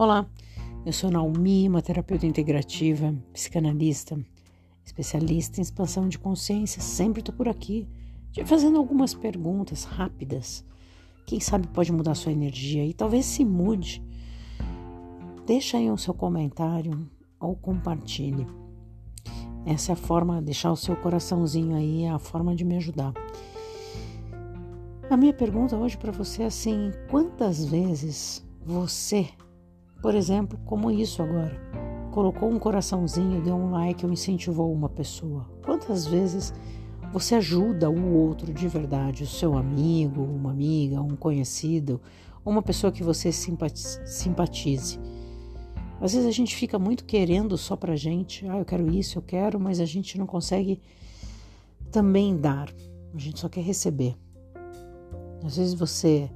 Olá, eu sou Naomi, uma terapeuta integrativa, psicanalista, especialista em expansão de consciência. Sempre estou por aqui, te fazendo algumas perguntas rápidas. Quem sabe pode mudar sua energia e talvez se mude. Deixa aí o seu comentário ou compartilhe. Essa é a forma, deixar o seu coraçãozinho aí, é a forma de me ajudar. A minha pergunta hoje para você é assim: quantas vezes você por exemplo, como isso agora. Colocou um coraçãozinho, deu um like ou incentivou uma pessoa. Quantas vezes você ajuda o outro de verdade, o seu amigo, uma amiga, um conhecido, uma pessoa que você simpatize? Às vezes a gente fica muito querendo só pra gente, ah, eu quero isso, eu quero, mas a gente não consegue também dar, a gente só quer receber. Às vezes você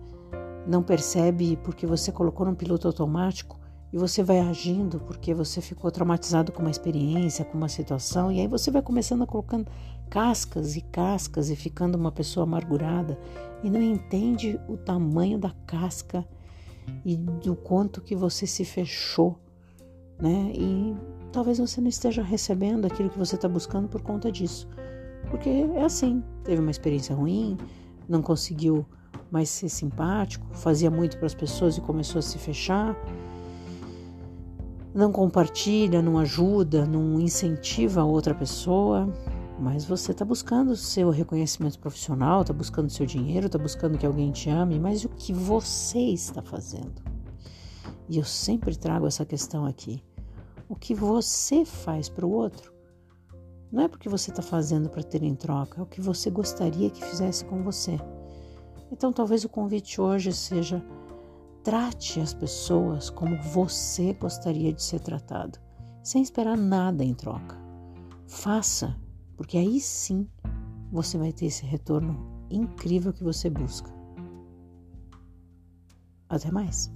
não percebe porque você colocou no piloto automático e você vai agindo porque você ficou traumatizado com uma experiência, com uma situação, e aí você vai começando a colocando cascas e cascas e ficando uma pessoa amargurada e não entende o tamanho da casca e do quanto que você se fechou, né? E talvez você não esteja recebendo aquilo que você está buscando por conta disso. Porque é assim, teve uma experiência ruim, não conseguiu mais ser simpático, fazia muito para as pessoas e começou a se fechar. Não compartilha, não ajuda, não incentiva a outra pessoa, mas você está buscando seu reconhecimento profissional, está buscando seu dinheiro, está buscando que alguém te ame, mas o que você está fazendo? E eu sempre trago essa questão aqui. O que você faz para o outro não é porque você está fazendo para ter em troca, é o que você gostaria que fizesse com você. Então, talvez o convite hoje seja: trate as pessoas como você gostaria de ser tratado, sem esperar nada em troca. Faça, porque aí sim você vai ter esse retorno incrível que você busca. Até mais!